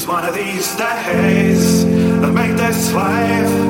It's one of these days that make this life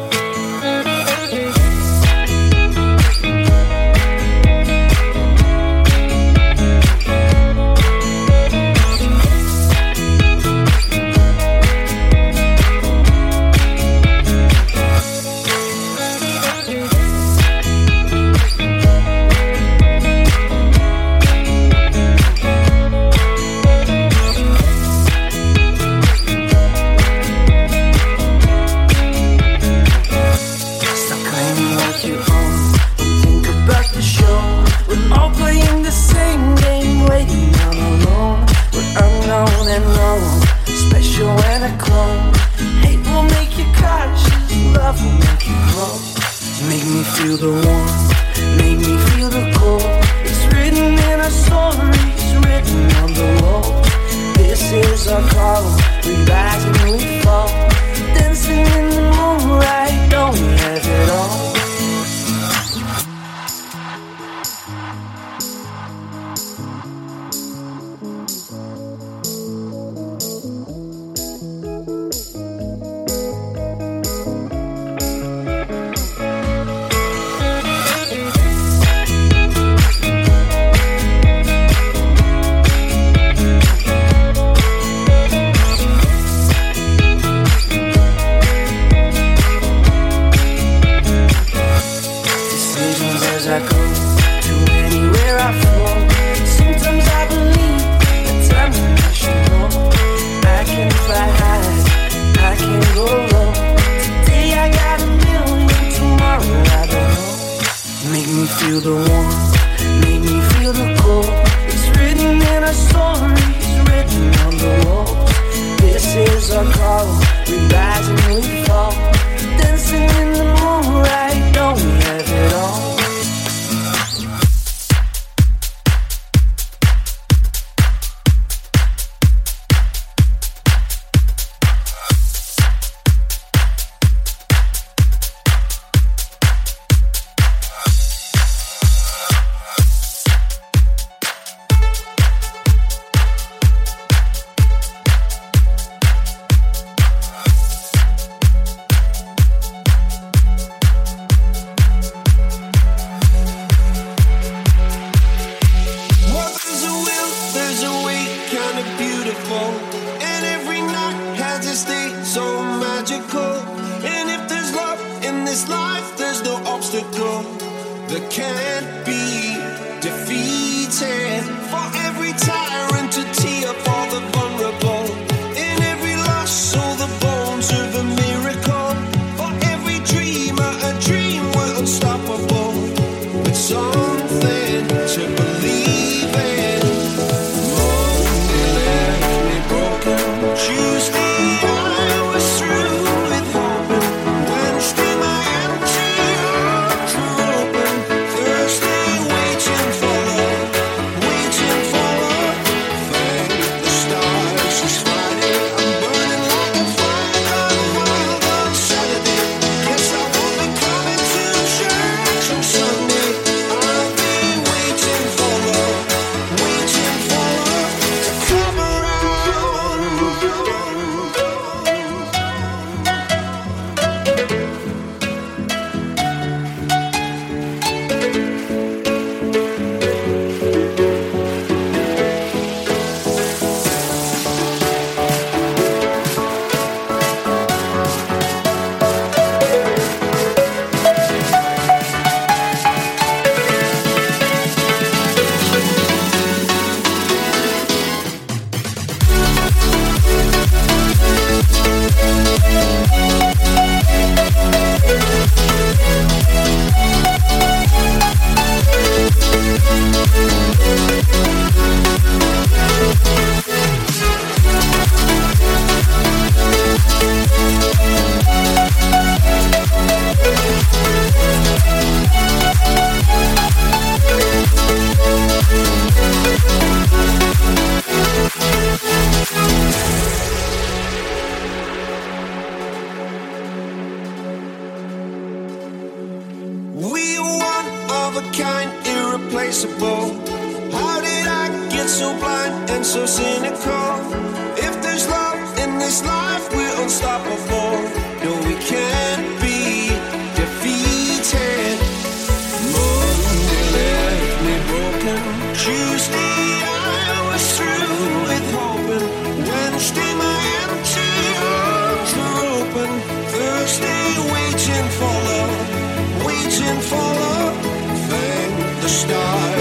Feel the warmth,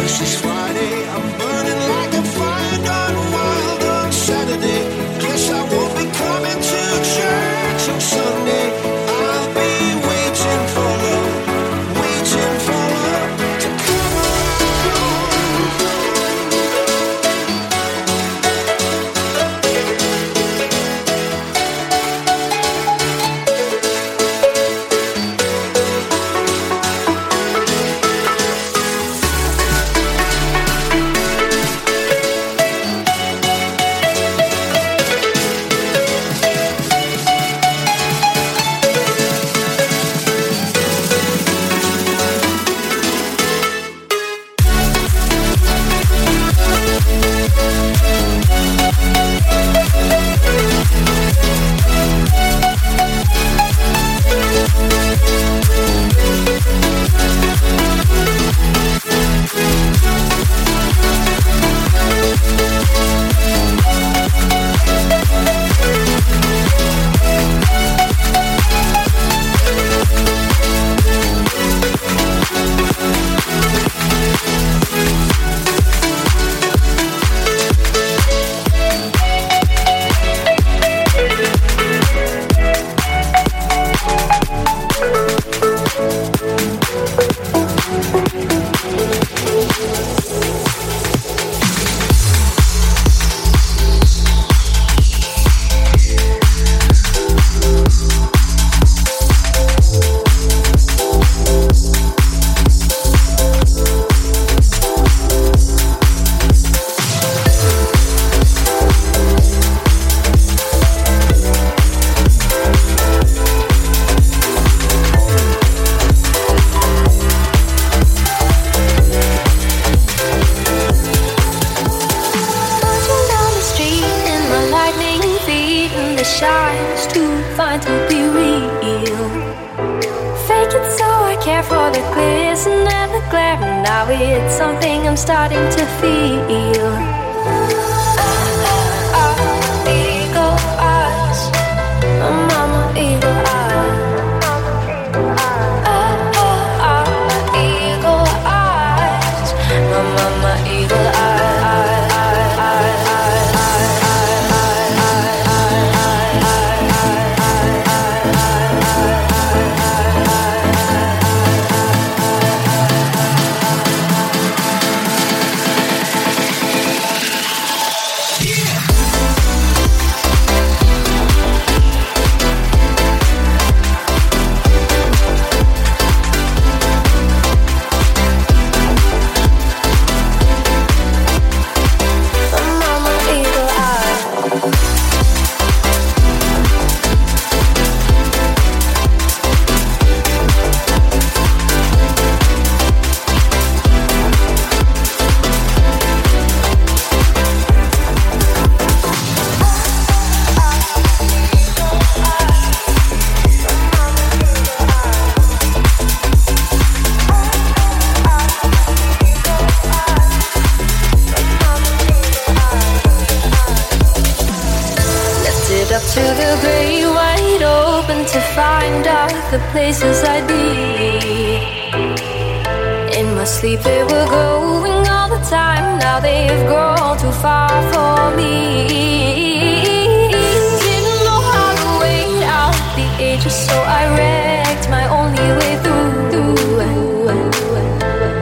This is Friday. find out the places I'd be. In my sleep, they were going all the time. Now they've grown too far for me. Didn't know how to wait out the ages, so I wrecked my only way through.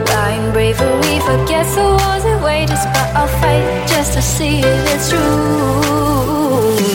Blind bravery, forget the wars and wages, but I'll fight just to see if it's true.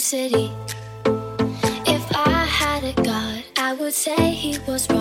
city. If I had a god, I would say he was wrong.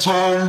Small